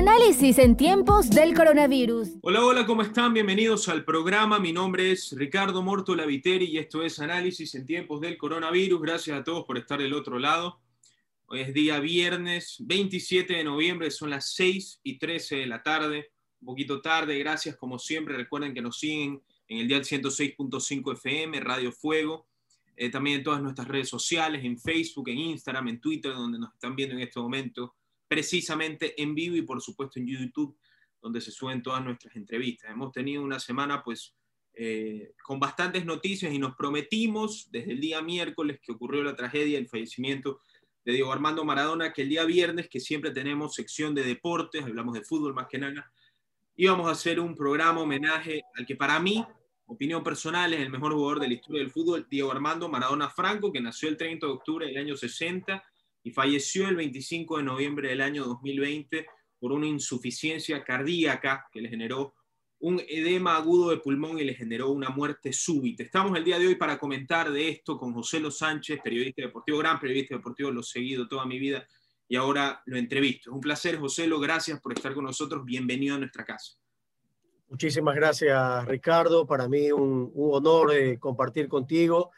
Análisis en tiempos del coronavirus. Hola, hola, ¿cómo están? Bienvenidos al programa. Mi nombre es Ricardo Morto Laviteri y esto es Análisis en tiempos del coronavirus. Gracias a todos por estar del otro lado. Hoy es día viernes 27 de noviembre, son las 6 y 13 de la tarde. Un poquito tarde, gracias como siempre. Recuerden que nos siguen en el día 106.5 FM, Radio Fuego. Eh, también en todas nuestras redes sociales, en Facebook, en Instagram, en Twitter, donde nos están viendo en este momento precisamente en vivo y por supuesto en YouTube, donde se suben todas nuestras entrevistas. Hemos tenido una semana pues eh, con bastantes noticias y nos prometimos desde el día miércoles que ocurrió la tragedia, el fallecimiento de Diego Armando Maradona, que el día viernes, que siempre tenemos sección de deportes, hablamos de fútbol más que nada, íbamos a hacer un programa homenaje al que para mí, opinión personal, es el mejor jugador de la historia del fútbol, Diego Armando Maradona Franco, que nació el 30 de octubre del año 60 y falleció el 25 de noviembre del año 2020 por una insuficiencia cardíaca que le generó un edema agudo de pulmón y le generó una muerte súbita. Estamos el día de hoy para comentar de esto con José Los Sánchez, periodista deportivo, gran periodista deportivo, lo he seguido toda mi vida y ahora lo entrevisto. Es un placer, José Lo, gracias por estar con nosotros. Bienvenido a nuestra casa. Muchísimas gracias, Ricardo. Para mí un, un honor eh, compartir contigo.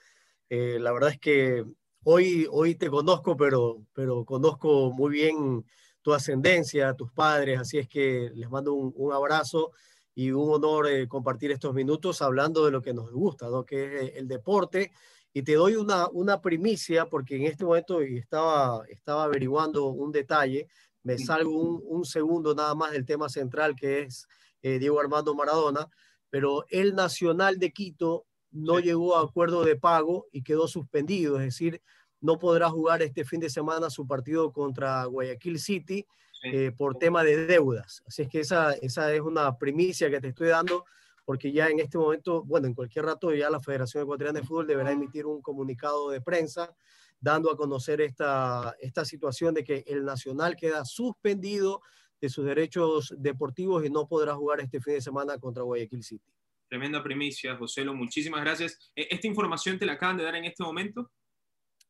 Eh, la verdad es que Hoy, hoy te conozco, pero, pero conozco muy bien tu ascendencia, tus padres, así es que les mando un, abrazo y un honor eh, compartir estos minutos hablando de lo que nos gusta, ¿no? que es eh, el deporte. Y te doy una, una primicia porque en este momento estaba, estaba averiguando un detalle, me salgo un, un segundo nada más del tema central que es eh, Diego Armando Maradona, pero el Nacional de Quito no llegó a acuerdo de pago y quedó suspendido, es decir, no podrá jugar este fin de semana su partido contra Guayaquil City eh, por tema de deudas. Así es que esa, esa es una primicia que te estoy dando porque ya en este momento, bueno, en cualquier rato ya la Federación Ecuatoriana de Fútbol deberá emitir un comunicado de prensa dando a conocer esta, esta situación de que el Nacional queda suspendido de sus derechos deportivos y no podrá jugar este fin de semana contra Guayaquil City. Tremenda primicia, Joselo. Muchísimas gracias. Eh, ¿Esta información te la acaban de dar en este momento?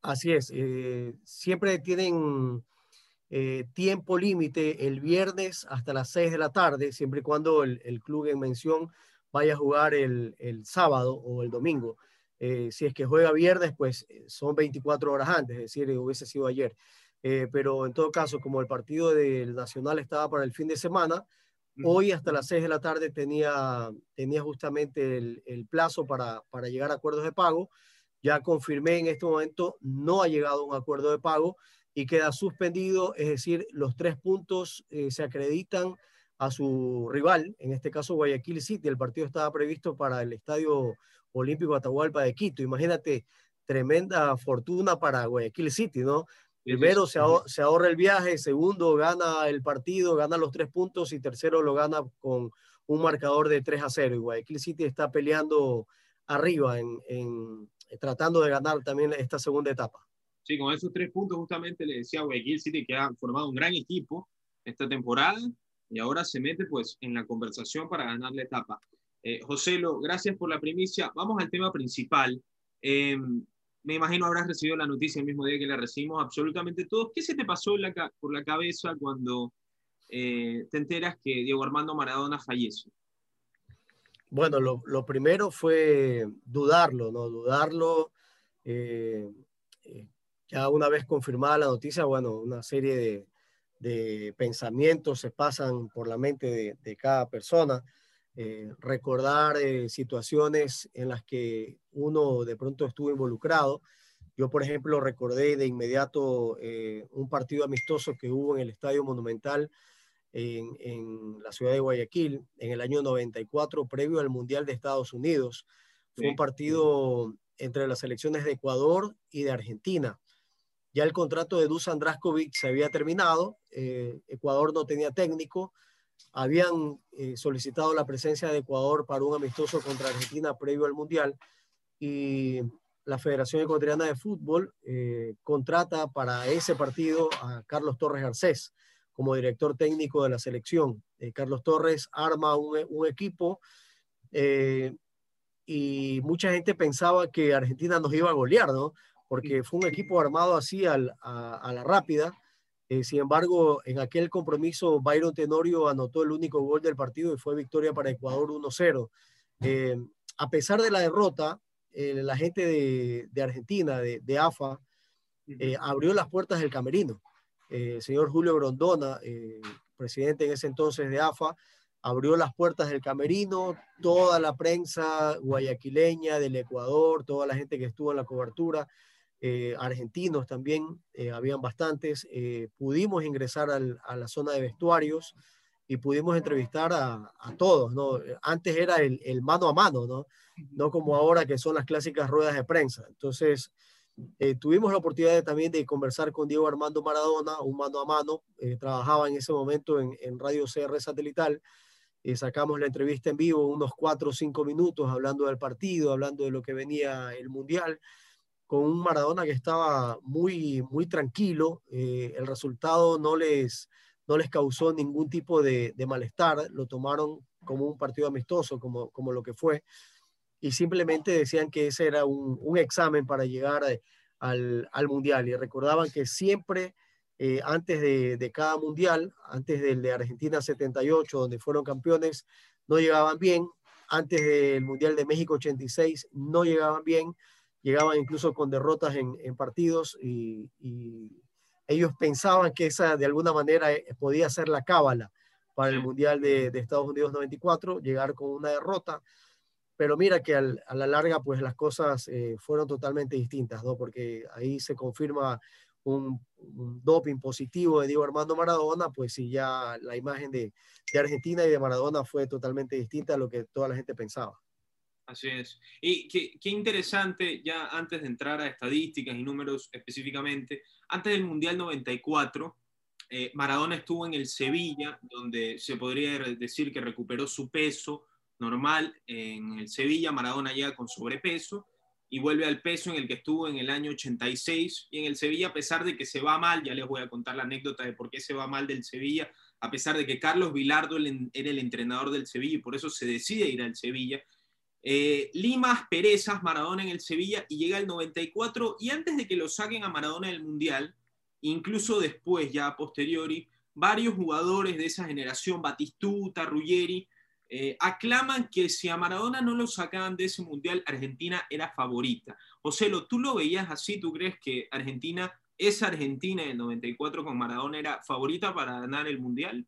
Así es. Eh, siempre tienen eh, tiempo límite el viernes hasta las 6 de la tarde, siempre y cuando el, club en mención vaya a jugar el, sábado o el domingo. si es que juega viernes, pues son 24 horas antes, es decir, hubiese sido ayer. pero en todo caso, como el partido del Nacional estaba para el fin de semana, Hoy hasta las 6 de la tarde tenía, tenía justamente el, plazo para, para, llegar a acuerdos de pago. Ya confirmé en este momento, no ha llegado un acuerdo de pago y queda suspendido, es decir, los tres puntos eh, se acreditan a su rival, en este caso Guayaquil City. El partido estaba previsto para el Estadio Olímpico Atahualpa de Quito. Imagínate, tremenda fortuna para Guayaquil City, ¿no? Primero se, ahorra, el viaje, segundo gana el partido, gana los tres puntos y tercero lo gana con un marcador de 3 a 0. Y Guayaquil City está peleando arriba en, eh, tratando de ganar también esta segunda etapa. Sí, con esos tres puntos justamente le decía a Guayaquil City que ha formado un gran equipo esta temporada y ahora se mete pues en la conversación para ganar la etapa. Eh, José, gracias por la primicia. Vamos al tema principal. Eh, me imagino habrás recibido la noticia el mismo día que la recibimos absolutamente todos. ¿Qué se te pasó por la cabeza cuando eh, te enteras que Diego Armando Maradona falleció? Bueno, lo, primero fue dudarlo, ¿no? Dudarlo. Eh, eh, ya una vez confirmada la noticia, bueno, una serie de, pensamientos se pasan por la mente de cada persona. Eh, recordar eh, situaciones en las que uno de pronto estuvo involucrado. Yo, por ejemplo, recordé de inmediato eh, un partido amistoso que hubo en el Estadio Monumental en, la ciudad de Guayaquil en el año 94, previo al Mundial de Estados Unidos. Fue un partido entre las selecciones de Ecuador y de Argentina. Ya el contrato de Dusan Draskovic se había terminado, Ecuador no tenía técnico, habían eh, solicitado la presencia de Ecuador para un amistoso contra Argentina previo al Mundial y la Federación Ecuatoriana de Fútbol eh, contrata para ese partido a Carlos Torres Garcés como director técnico de la selección. Eh, Carlos Torres arma un, equipo y mucha gente pensaba que Argentina nos iba a golear, ¿no? Porque fue un equipo armado así a la rápida sin embargo, en aquel compromiso, Byron Tenorio anotó el único gol del partido y fue victoria para Ecuador 1-0. a pesar de la derrota, la gente de, Argentina, de, AFA, abrió las puertas del camerino. el señor Julio Grondona, presidente en ese entonces de AFA, abrió las puertas del camerino, toda la prensa guayaquileña del Ecuador, toda la gente que estuvo en la cobertura, eh, argentinos también, eh, habían bastantes, eh, pudimos ingresar a la zona de vestuarios y pudimos entrevistar a, todos, ¿no? Antes era el, el, mano a mano, ¿no? No como ahora que son las clásicas ruedas de prensa. Entonces, eh, tuvimos la oportunidad también de conversar con Diego Armando Maradona, un mano a mano, eh, trabajaba en ese momento en, Radio CR satelital, y sacamos la entrevista en vivo, unos cuatro o cinco minutos, hablando del partido, hablando de lo que venía el Mundial, con un Maradona que estaba muy, muy tranquilo, eh, el resultado no les, no les causó ningún tipo de, malestar, lo tomaron como un partido amistoso, como, como lo que fue y simplemente decían que ese era un, examen para llegar al, mundial y recordaban que siempre eh, antes de, cada mundial, antes del de Argentina 78, donde fueron campeones, no llegaban bien, antes del mundial de México 86 no llegaban bien, llegaban incluso con derrotas en, partidos y, ellos pensaban que esa de alguna manera eh, podía ser la cábala para el mundial de, de Estados Unidos 94, llegar con una derrota pero mira que a la larga pues las cosas eh, fueron totalmente distintas, ¿no? Porque ahí se confirma un, doping positivo de Diego Armando Maradona, pues sí, ya la imagen de, de, Argentina y de Maradona fue totalmente distinta a lo que toda la gente pensaba. Así es. Y qué, interesante, ya antes de entrar a estadísticas y números específicamente, antes del Mundial 94, eh, Maradona estuvo en el Sevilla, donde se podría decir que recuperó su peso, normal en el Sevilla, Maradona llega con sobrepeso y vuelve al peso en el que estuvo en el año 86 y en el Sevilla a pesar de que se va mal, ya les voy a contar la anécdota de por qué se va mal del Sevilla, a pesar de que Carlos Vilardo era el entrenador del Sevilla y por eso se decide ir al Sevilla. Eh, Limas, Perezas, Maradona en el Sevilla y llega el 94 y antes de que lo saquen a Maradona del Mundial, incluso después ya a posteriori, varios jugadores de esa generación, Batistuta, Ruggeri, eh, aclaman que si a Maradona no lo sacaban de ese mundial, Argentina era favorita. Ocelo, ¿tú lo veías así? ¿Tú crees que Argentina, esa Argentina del 94 con Maradona era favorita para ganar el mundial?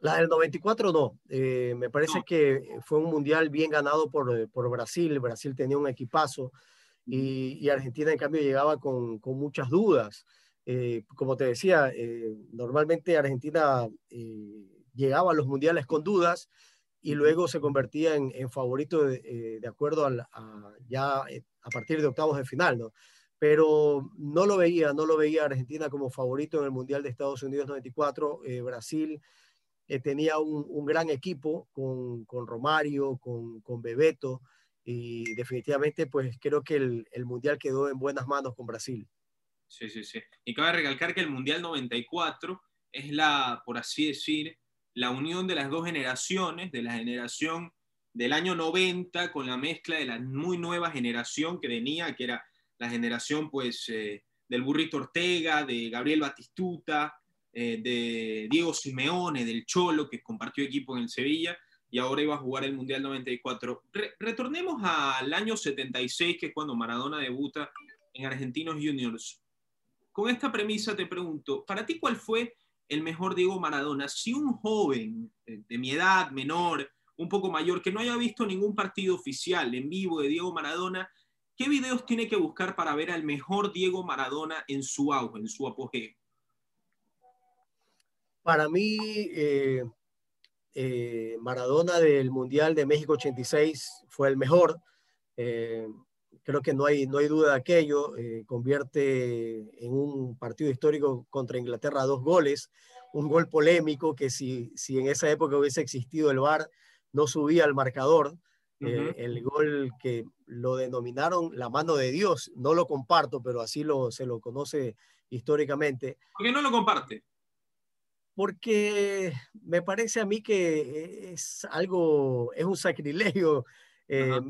La del 94 no. Eh, me parece que fue un mundial bien ganado por, por Brasil. Brasil tenía un equipazo y, Argentina en cambio llegaba con, con muchas dudas. Eh, como te decía, normalmente Argentina llegaba a los mundiales con dudas y luego se convertía en, favorito de, eh, acuerdo a, ya eh, a partir de octavos de final, ¿no? Pero no lo veía, no lo veía Argentina como favorito en el Mundial de Estados Unidos 94. Eh, tenía un, gran equipo con, con Romario, con, con, Bebeto, y definitivamente pues creo que el, el Mundial quedó en buenas manos con Brasil. Sí, sí, sí. Y cabe recalcar que el Mundial 94 es la, por así decir, la unión de las dos generaciones, de la generación del año 90 con la mezcla de la muy nueva generación que venía, que era la generación pues eh, del Burrito Ortega, de Gabriel Batistuta, eh, de Diego Simeone, del Cholo, que compartió equipo en el Sevilla y ahora iba a jugar el Mundial 94. retornemos al año 76, que es cuando Maradona debuta en Argentinos Juniors. Con esta premisa te pregunto, ¿para ti cuál fue el mejor Diego Maradona. Si un joven de mi edad, menor, un poco mayor, que no haya visto ningún partido oficial en vivo de Diego Maradona, ¿qué videos tiene que buscar para ver al mejor Diego Maradona en su auge, en su apogeo? Para mí, eh, eh, Maradona del Mundial de México 86 fue el mejor. Eh, creo que no hay, no hay duda de aquello, eh, convierte en un partido histórico contra Inglaterra dos goles, un gol polémico que si, si en esa época hubiese existido el VAR, no subía al marcador. Eh, el gol que lo denominaron la mano de Dios, no lo comparto, pero así lo, se lo conoce históricamente. ¿Por qué no lo comparte? Porque me parece a mí que es algo, es un sacrilegio. Eh,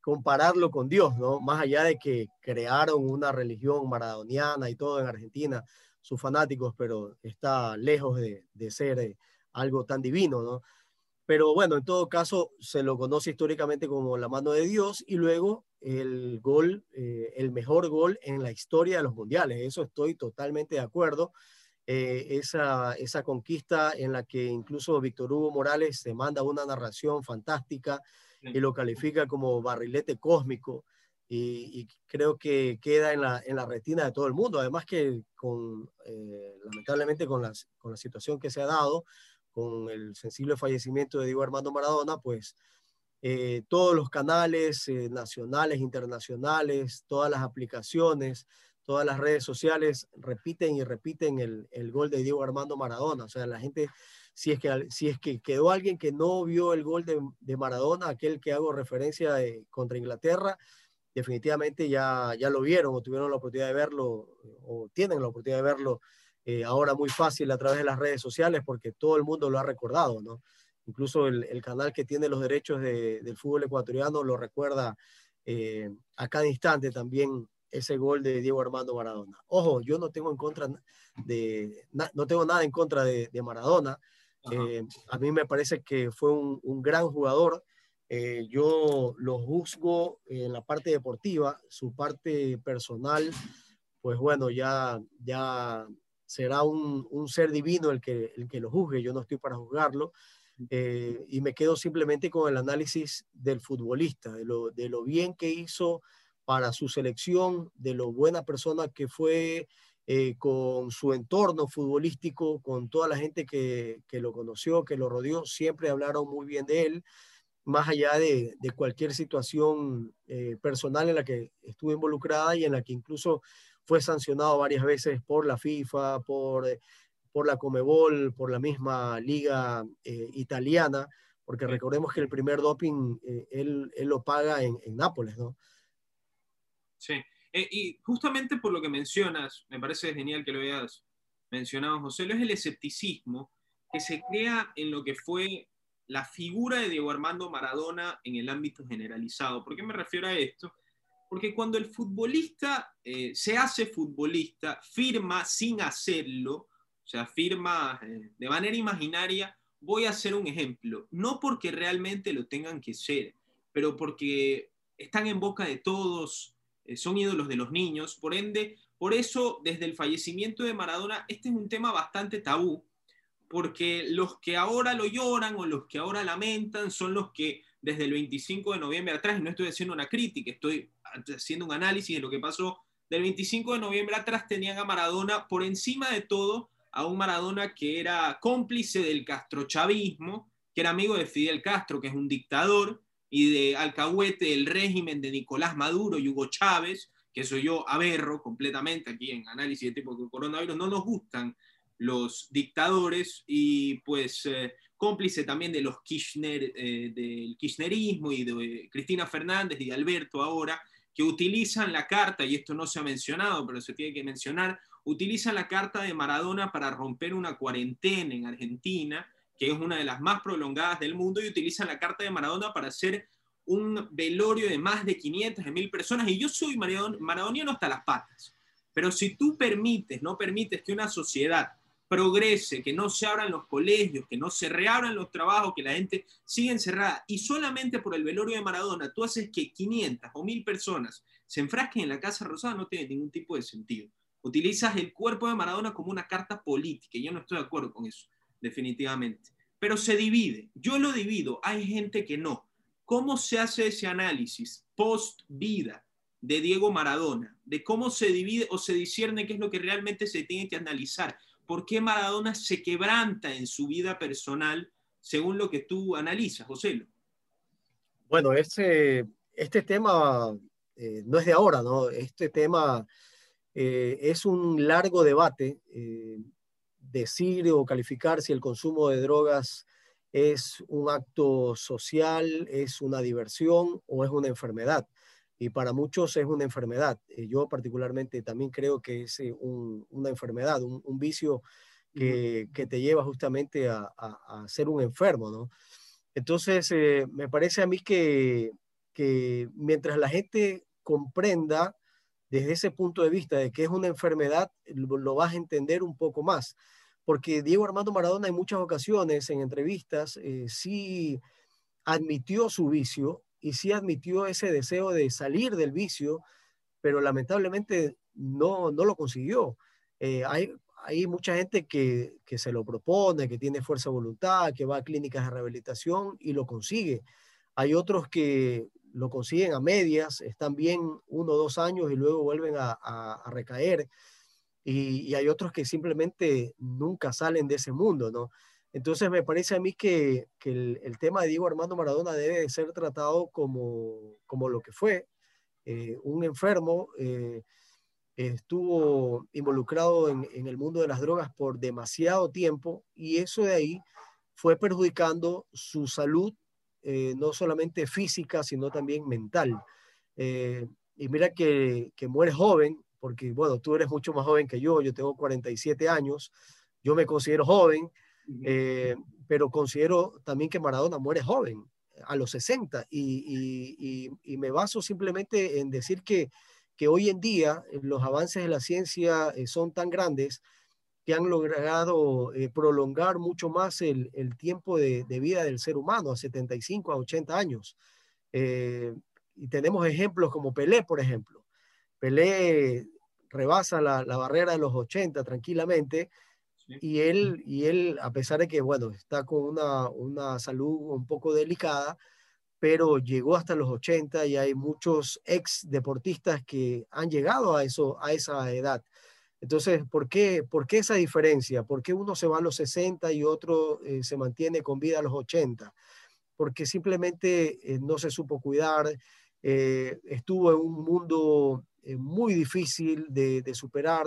compararlo con Dios, ¿no? Más allá de que crearon una religión maradoniana y todo en Argentina, sus fanáticos, pero está lejos de, de ser eh, algo tan divino, ¿no? Pero bueno, en todo caso, se lo conoce históricamente como la mano de Dios y luego el gol, eh, el mejor gol en la historia de los mundiales. Eso estoy totalmente de acuerdo. Eh, esa, esa conquista en la que incluso Víctor Hugo Morales se manda una narración fantástica y lo califica como barrilete cósmico y, creo que queda en la, en la, retina de todo el mundo. Además que con, eh, lamentablemente con, las, con la situación que se ha dado, con el sensible fallecimiento de Diego Armando Maradona, pues eh, todos los canales nacionales, internacionales, todas las aplicaciones, todas las redes sociales repiten y repiten el, el, gol de Diego Armando Maradona. O sea, la gente, si es que, si es que quedó alguien que no vio el gol de, de Maradona, aquel que hago referencia de, contra Inglaterra, definitivamente ya, ya lo vieron o tuvieron la oportunidad de verlo o tienen la oportunidad de verlo eh, ahora muy fácil a través de las redes sociales porque todo el mundo lo ha recordado, ¿no? Incluso el, el canal que tiene los derechos de, del fútbol ecuatoriano lo recuerda eh, a cada instante también ese gol de Diego Armando Maradona. Ojo, yo no tengo en contra de, no tengo nada en contra de, de Maradona. Eh, a mí me parece que fue un, un gran jugador, eh, yo lo juzgo en la parte deportiva, su parte personal, pues bueno, ya, ya será un, un ser divino el que, el que lo juzgue, yo no estoy para juzgarlo, eh, y me quedo simplemente con el análisis del futbolista, de lo, de lo bien que hizo para su selección, de lo buena persona que fue eh, con su entorno futbolístico, con toda la gente que, que, lo conoció, que lo rodeó, siempre hablaron muy bien de él más allá de, cualquier situación eh, personal en la que estuve involucrada y en la que incluso fue sancionado varias veces por la FIFA, por, eh, por la Comebol, por la misma liga eh, italiana, porque recordemos que el primer doping él, él, lo paga en, en Nápoles, ¿no? Sí, y justamente por lo que mencionas, me parece genial que lo hayas mencionado, José, lo es el escepticismo que se crea en lo que fue la figura de Diego Armando Maradona en el ámbito generalizado. ¿Por qué me refiero a esto? Porque cuando el futbolista eh, se hace futbolista, firma sin hacerlo, o sea, firma eh, de manera imaginaria, voy a hacer un ejemplo, no porque realmente lo tengan que ser, pero porque están en boca de todos, eh, son ídolos de los niños, por ende, por eso desde el fallecimiento de Maradona, este es un tema bastante tabú, porque los que ahora lo lloran o los que ahora lamentan son los que desde el 25 de noviembre atrás, y no estoy haciendo una crítica, estoy haciendo un análisis de lo que pasó, del 25 de noviembre atrás tenían a Maradona por encima de todo, a un Maradona que era cómplice del castrochavismo, que era amigo de Fidel Castro, que es un dictador, y de alcahuete del régimen de Nicolás Maduro y Hugo Chávez, que soy yo aberro completamente aquí en análisis de tipo de coronavirus, no nos gustan los dictadores y pues eh, cómplice también de los Kirchner, eh, del kirchnerismo y de Cristina Fernández y de Alberto ahora, que utilizan la carta, y esto no se ha mencionado, pero se tiene que mencionar, utilizan la carta de Maradona para romper una cuarentena en Argentina, que es una de las más prolongadas del mundo, y utilizan la carta de Maradona para hacer un velorio de más de 500, de mil personas, y yo soy maradoniano hasta las patas. Pero si tú permites, no permites que una sociedad progrese, que no se abran los colegios, que no se reabran los trabajos, que la gente siga encerrada y solamente por el velorio de Maradona tú haces que 500 o 1000 personas se enfrasquen en la Casa Rosada, no tiene ningún tipo de sentido. Utilizas el cuerpo de Maradona como una carta política y yo no estoy de acuerdo con eso, definitivamente. Pero se divide, yo lo divido, hay gente que no. ¿Cómo se hace ese análisis post vida de Diego Maradona? De cómo se divide o se discierne qué es lo que realmente se tiene que analizar por qué Maradona se quebranta en su vida personal según lo que tú analizas, José. Bueno, este, este tema eh, no es de ahora, ¿no? Este tema eh, es un largo debate. Eh, decir o calificar si el consumo de drogas es un acto social, es una diversión o es una enfermedad y para muchos es una enfermedad. Eh, yo particularmente también creo que es eh, una enfermedad, un, vicio que, te lleva justamente a, ser un enfermo, ¿no? Entonces, eh, me parece a mí que, que mientras la gente comprenda desde ese punto de vista de que es una enfermedad, lo, vas a entender un poco más. Porque Diego Armando Maradona en muchas ocasiones, en entrevistas, eh, sí admitió su vicio y sí admitió ese deseo de salir del vicio, pero lamentablemente no, no lo consiguió. Eh, hay, mucha gente que, que, se lo propone, que tiene fuerza de voluntad, que va a clínicas de rehabilitación y lo consigue. Hay otros que lo consiguen a medias, están bien uno o dos años y luego vuelven a, recaer. Y, hay otros que simplemente nunca salen de ese mundo, ¿no? Entonces me parece a mí que, que el, tema de Diego Armando Maradona debe ser tratado como, como lo que fue, eh, un enfermo. Eh, estuvo involucrado en, el mundo de las drogas por demasiado tiempo y eso de ahí fue perjudicando su salud, eh, no solamente física, sino también mental. Eh, y mira que, que muere joven, porque bueno, tú eres mucho más joven que yo, yo tengo 47 años, yo me considero joven, eh, pero considero también que Maradona muere joven, a los 60, y, y, y, me baso simplemente en decir que que hoy en día los avances de la ciencia son tan grandes que han logrado eh, prolongar mucho más el, el tiempo de, de, vida del ser humano, a 75, a 80 años. y tenemos ejemplos como Pelé, por ejemplo. Pelé rebasa la, la barrera de los 80 tranquilamente, y él, y él, a pesar de que, bueno, está con una, una salud un poco delicada, pero llegó hasta los 80 y hay muchos ex deportistas que han llegado a, eso, a esa edad. Entonces, ¿por qué, ¿por qué esa diferencia? ¿Por qué uno se va a los 60 y otro eh, se mantiene con vida a los 80? Porque simplemente eh, no se supo cuidar, eh, estuvo en un mundo muy difícil de, superar,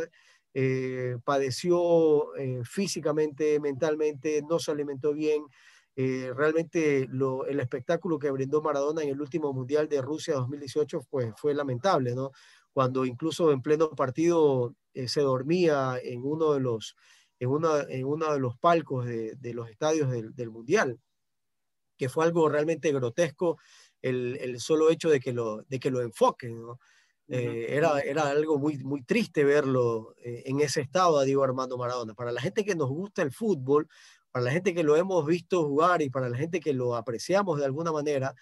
padeció físicamente, mentalmente, no se alimentó bien, realmente el espectáculo que brindó Maradona en el último Mundial de Rusia 2018 pues, fue lamentable, ¿no? Cuando incluso en pleno partido eh, se dormía en uno de los, en una, en uno de los palcos de, de los estadios del, del, Mundial, que fue algo realmente grotesco el, el solo hecho de que lo, de que lo enfoquen, ¿no? Eh, era, era algo muy, muy triste verlo eh, en ese estado a Diego Armando Maradona. Para la gente que nos gusta el fútbol, para la gente que lo hemos visto jugar y para la gente que lo apreciamos de alguna manera,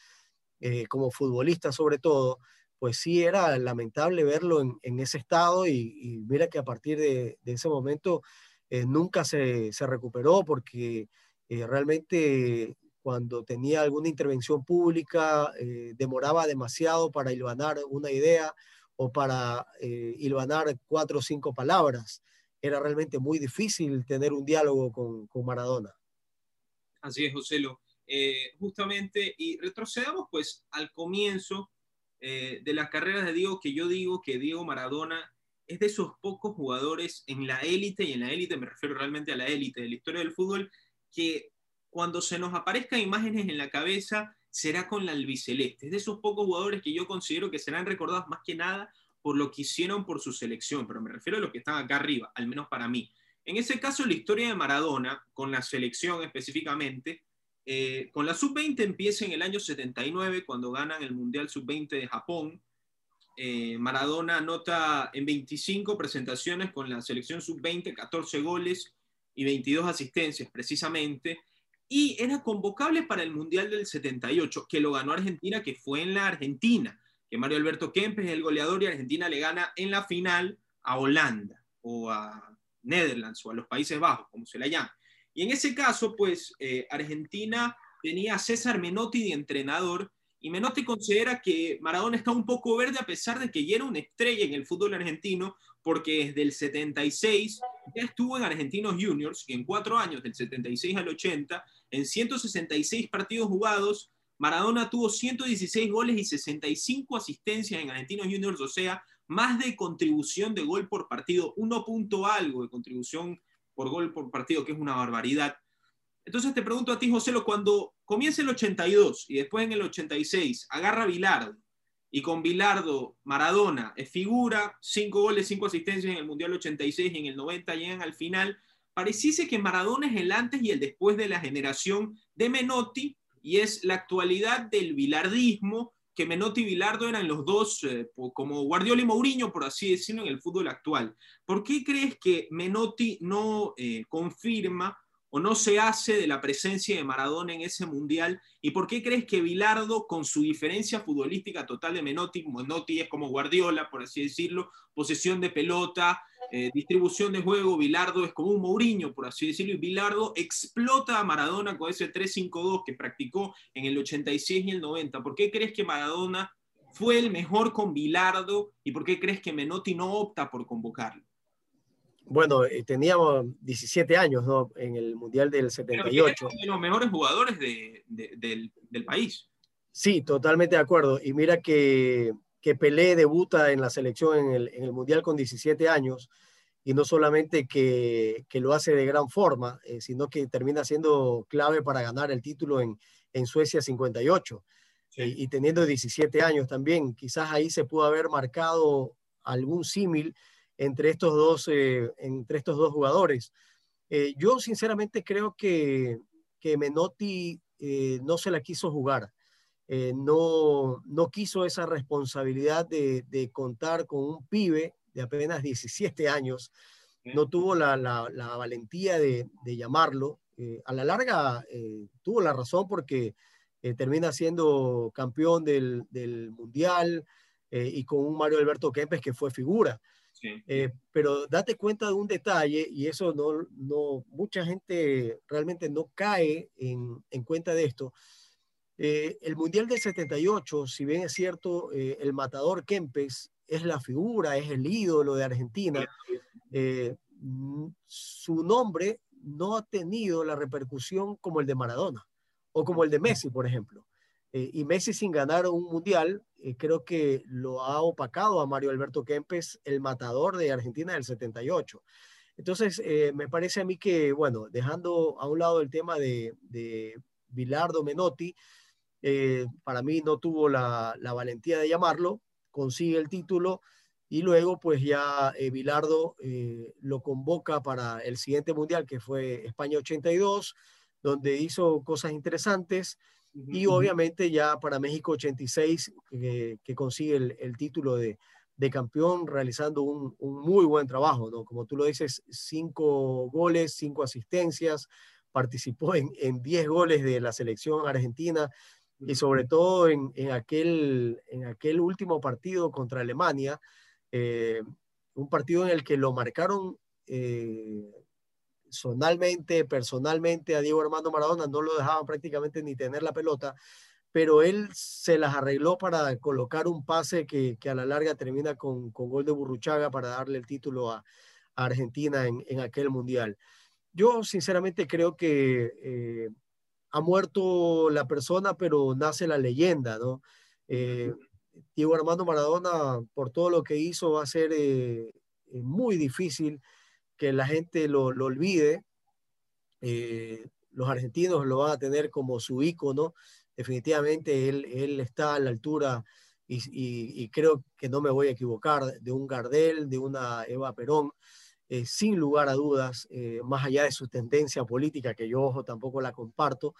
eh, como futbolista sobre todo, pues sí era lamentable verlo en, ese estado y, mira que a partir de, ese momento eh, nunca se, recuperó porque eh, realmente cuando tenía alguna intervención pública eh, demoraba demasiado para hilvanar una idea o para hilvanar cuatro o cinco palabras era realmente muy difícil tener un diálogo con, con Maradona. Así es, Joselo. Eh, justamente, y retrocedamos pues al comienzo eh, de las carreras de Diego, que yo digo que Diego Maradona es de esos pocos jugadores en la élite, y en la élite me refiero realmente a la élite de la historia del fútbol, que cuando se nos aparezcan imágenes en la cabeza será con la albiceleste. Es de esos pocos jugadores que yo considero que serán recordados más que nada por lo que hicieron por su selección, pero me refiero a los que están acá arriba, al menos para mí. En ese caso, la historia de Maradona, con la selección específicamente, eh, con la sub-20 empieza en el año 79, cuando ganan el Mundial sub-20 de Japón. Eh, Maradona anota en 25 presentaciones con la selección sub-20, 14 goles y 22 asistencias precisamente. Y era convocable para el Mundial del 78, que lo ganó Argentina, que fue en la Argentina que Mario Alberto Kempes es el goleador y Argentina le gana en la final a Holanda o a Netherlands o a los Países Bajos, como se la llama. Y en ese caso, pues eh, Argentina tenía a César Menotti de entrenador y Menotti considera que Maradona está un poco verde a pesar de que ya era una estrella en el fútbol argentino, porque desde el 76 ya estuvo en Argentinos Juniors y en cuatro años, del 76 al 80, en 166 partidos jugados, Maradona tuvo 116 goles y 65 asistencias en Argentinos Juniors, o sea, más de contribución de gol por partido, uno punto algo de contribución por gol por partido, que es una barbaridad. Entonces te pregunto a ti, José, cuando comienza el 82 y después en el 86 agarra Bilardo y con Bilardo Maradona es figura, cinco goles, cinco asistencias en el Mundial 86 y en el 90 llegan al final, pareciese que Maradona es el antes y el después de la generación de Menotti y es la actualidad del bilardismo que Menotti y Bilardo eran los dos, eh, como Guardiola y Mourinho, por así decirlo, en el fútbol actual. ¿Por qué crees que Menotti no eh, confirma o no se hace de la presencia de Maradona en ese mundial? ¿Y por qué crees que Bilardo, con su diferencia futbolística total de Menotti, Menotti es como Guardiola, por así decirlo, posesión de pelota, eh, distribución de juego, Bilardo es como un Mourinho, por así decirlo, y Bilardo explota a Maradona con ese 3-5-2 que practicó en el 86 y el 90. ¿Por qué crees que Maradona fue el mejor con Bilardo y por qué crees que Menotti no opta por convocarlo? Bueno, eh, teníamos 17 años ¿no? en el Mundial del 78. de los mejores jugadores del, país. Sí, totalmente de acuerdo. Y mira que que Pelé debuta en la selección en el, Mundial con 17 años y no solamente que, lo hace de gran forma, eh, sino que termina siendo clave para ganar el título en, Suecia 58. Y, teniendo 17 años también, quizás ahí se pudo haber marcado algún símil entre, estos dos, eh, entre estos dos jugadores. Eh, yo sinceramente creo que, que Menotti no se la quiso jugar. Eh, no, no quiso esa responsabilidad de, contar con un pibe de apenas 17 años, no tuvo la, valentía de, llamarlo. Eh, a la larga eh, tuvo la razón porque termina siendo campeón del, Mundial y con un Mario Alberto Kempes que fue figura. Pero date cuenta de un detalle y eso no, no mucha gente realmente no cae en, en cuenta de esto. Eh, el Mundial del 78, si bien es cierto, eh, el matador Kempes es la figura, es el ídolo de Argentina, eh, su nombre no ha tenido la repercusión como el de Maradona o como el de Messi, por ejemplo. y Messi sin ganar un mundial, creo que lo ha opacado a Mario Alberto Kempes, el matador de Argentina del 78. Entonces, me parece a mí que, bueno, dejando a un lado el tema de, de Bilardo Menotti, eh, para mí no tuvo la, valentía de llamarlo, consigue el título y luego pues ya eh, eh, lo convoca para el siguiente mundial que fue España 82, donde hizo cosas interesantes y obviamente ya para México 86 que consigue el, título de, campeón realizando un, muy buen trabajo, ¿no? Como tú lo dices, cinco goles, cinco asistencias, participó en, en diez goles de la selección argentina, y sobre todo en, aquel, en aquel último partido contra Alemania, eh, un partido en el que lo marcaron eh, sonalmente, personalmente a Diego Armando Maradona, no lo dejaban prácticamente ni tener la pelota, pero él se las arregló para colocar un pase que, a la larga termina con, gol de Burruchaga para darle el título a, Argentina en, aquel mundial. Yo sinceramente creo que eh, ha muerto la persona, pero nace la leyenda, ¿no? Eh, Diego Armando Maradona, por todo lo que hizo, va a ser eh, muy difícil que la gente lo, olvide. los argentinos lo van a tener como su ícono. Definitivamente él, él está a la altura y, y, creo que no me voy a equivocar de un Gardel, de una Eva Perón. Eh, sin lugar a dudas, eh, más allá de su tendencia política, que yo ojo, tampoco la comparto,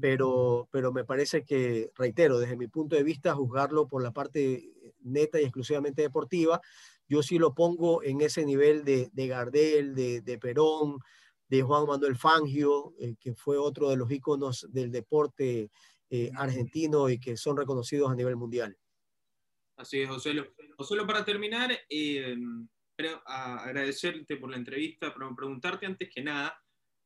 pero, pero me parece que, reitero, desde mi punto de vista, juzgarlo por la parte neta y exclusivamente deportiva, yo sí lo pongo en ese nivel de, de Gardel, de, de, Perón, de Juan Manuel Fangio, eh, que fue otro de los íconos del deporte argentino y que son reconocidos a nivel mundial. Así es, José. José, para terminar, a agradecerte por la entrevista, pero preguntarte antes que nada,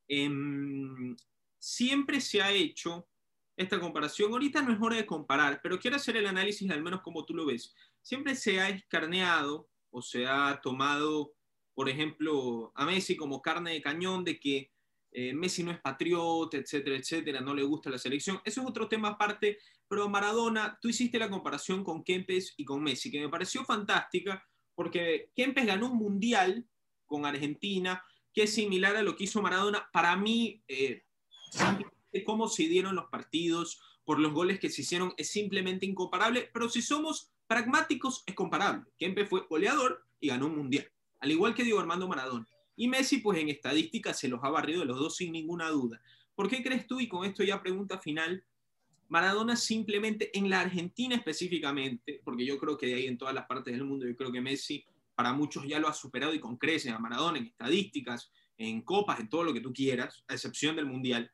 em, siempre se ha hecho esta comparación, ahorita no es hora de comparar, pero quiero hacer el análisis al menos como tú lo ves. Siempre se ha escarneado o se ha tomado, por ejemplo, a Messi como carne de cañón de que eh, Messi no es patriota, etcétera, etcétera, no le gusta la selección. Eso es otro tema aparte, pero Maradona, tú hiciste la comparación con Kempes y con Messi, que me pareció fantástica, porque Kempes ganó un mundial con Argentina, que es similar a lo que hizo Maradona. Para mí, eh, cómo se dieron los partidos, por los goles que se hicieron, es simplemente incomparable, pero si somos pragmáticos, es comparable. Kempes fue goleador y ganó un mundial, al igual que Diego Armando Maradona. Y Messi, pues en estadística se los ha barrido de los dos sin ninguna duda. ¿Por qué crees tú, y con esto ya pregunta final, Maradona simplemente en la Argentina específicamente, porque yo creo que de ahí en todas las partes del mundo, yo creo que Messi para muchos ya lo ha superado y con creces a Maradona en estadísticas, en copas, en todo lo que tú quieras, a excepción del Mundial.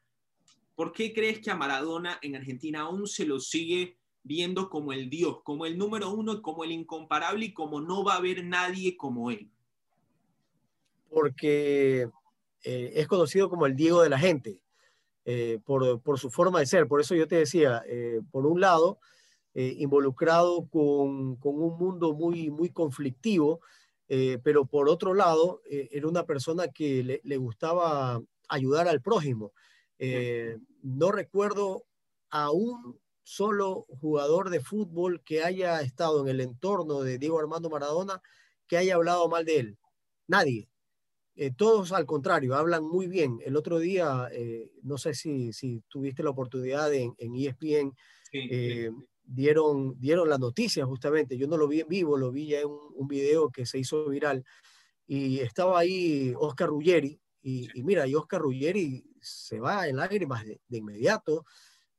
¿Por qué crees que a Maradona en Argentina aún se lo sigue viendo como el Dios, como el número uno, como el incomparable y como no va a haber nadie como él? Porque eh, es conocido como el Diego de la gente, eh, por, por, su forma de ser. Por eso yo te decía, eh, por un lado, involucrado con, con, un mundo muy, muy conflictivo, pero por otro lado, era una persona que le, le, gustaba ayudar al prójimo. no recuerdo a un solo jugador de fútbol que haya estado en el entorno de Diego Armando Maradona que haya hablado mal de él. Nadie. Eh, todos al contrario, hablan muy bien. El otro día, eh, no sé si, si, tuviste la oportunidad en, en ESPN, eh, dieron, dieron la noticia justamente. Yo no lo vi en vivo, lo vi ya en un, video que se hizo viral. Y estaba ahí Oscar Ruggeri. Y, mira, y Oscar Ruggeri se va en lágrimas de, inmediato.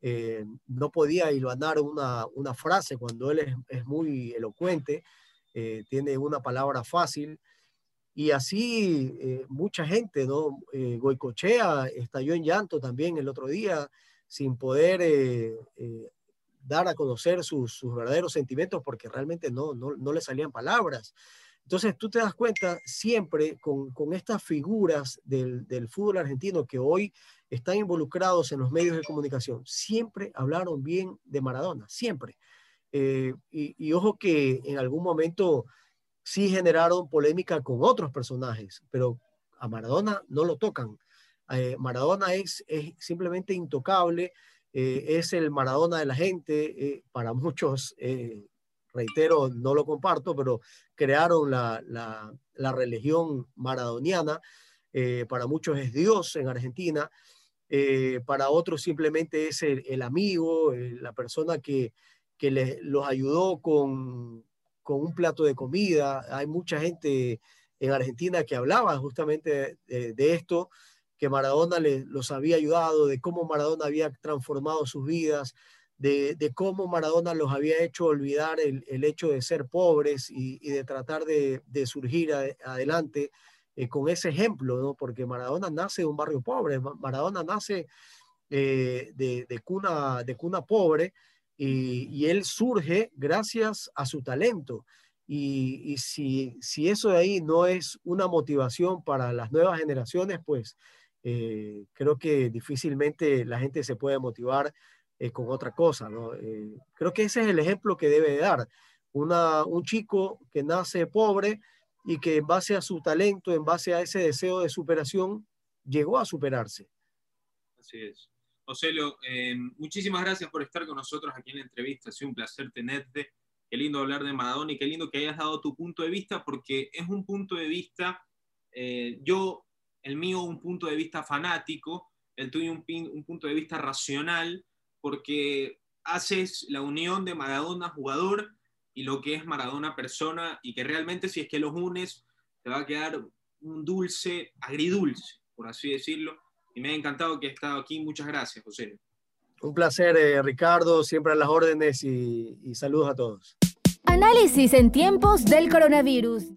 No podía hilvanar una, una frase cuando él es, muy elocuente, tiene una palabra fácil. Y así eh, mucha gente, ¿no? Eh, Goicochea estalló en llanto también el otro día, sin poder eh, dar a conocer sus, verdaderos sentimientos porque realmente no, no, le salían palabras. Entonces tú te das cuenta siempre con, estas figuras del, fútbol argentino que hoy están involucrados en los medios de comunicación, siempre hablaron bien de Maradona, siempre. y, y, ojo que en algún momento sí generaron polémica con otros personajes, pero a Maradona no lo tocan. Eh, Maradona es, es, simplemente intocable, eh, es el Maradona de la gente, eh, para muchos, reitero, no lo comparto, pero crearon la, la, la religión maradoniana, para muchos es Dios en Argentina, para otros simplemente es el, amigo, la persona que, que les, los ayudó con, con un plato de comida. Hay mucha gente en Argentina que hablaba justamente de, esto, que Maradona les, los había ayudado, de cómo Maradona había transformado sus vidas, de, cómo Maradona los había hecho olvidar el, hecho de ser pobres y, de tratar de, surgir adelante eh, con ese ejemplo, ¿no? porque Maradona nace de un barrio pobre, Maradona nace eh, de, cuna, de cuna pobre y, él surge gracias a su talento. Y, si, si, eso de ahí no es una motivación para las nuevas generaciones, pues eh, creo que difícilmente la gente se puede motivar eh, con otra cosa. ¿no? Eh, creo que ese es el ejemplo que debe dar. Una, un chico que nace pobre y que en base a su talento, en base a ese deseo de superación, llegó a superarse. Así es. Ocelio, eh, muchísimas gracias por estar con nosotros aquí en la entrevista. Ha sido un placer tenerte. Qué lindo hablar de Maradona y qué lindo que hayas dado tu punto de vista, porque es un punto de vista, eh, yo, el mío, un punto de vista fanático, el tuyo, un, un punto de vista racional, porque haces la unión de Maradona jugador y lo que es Maradona persona, y que realmente si es que los unes, te va a quedar un dulce, agridulce, por así decirlo y me ha encantado que haya estado aquí. Muchas gracias, José. Un placer, eh, Ricardo, siempre a las órdenes y, y saludos a todos. Análisis en tiempos del coronavirus.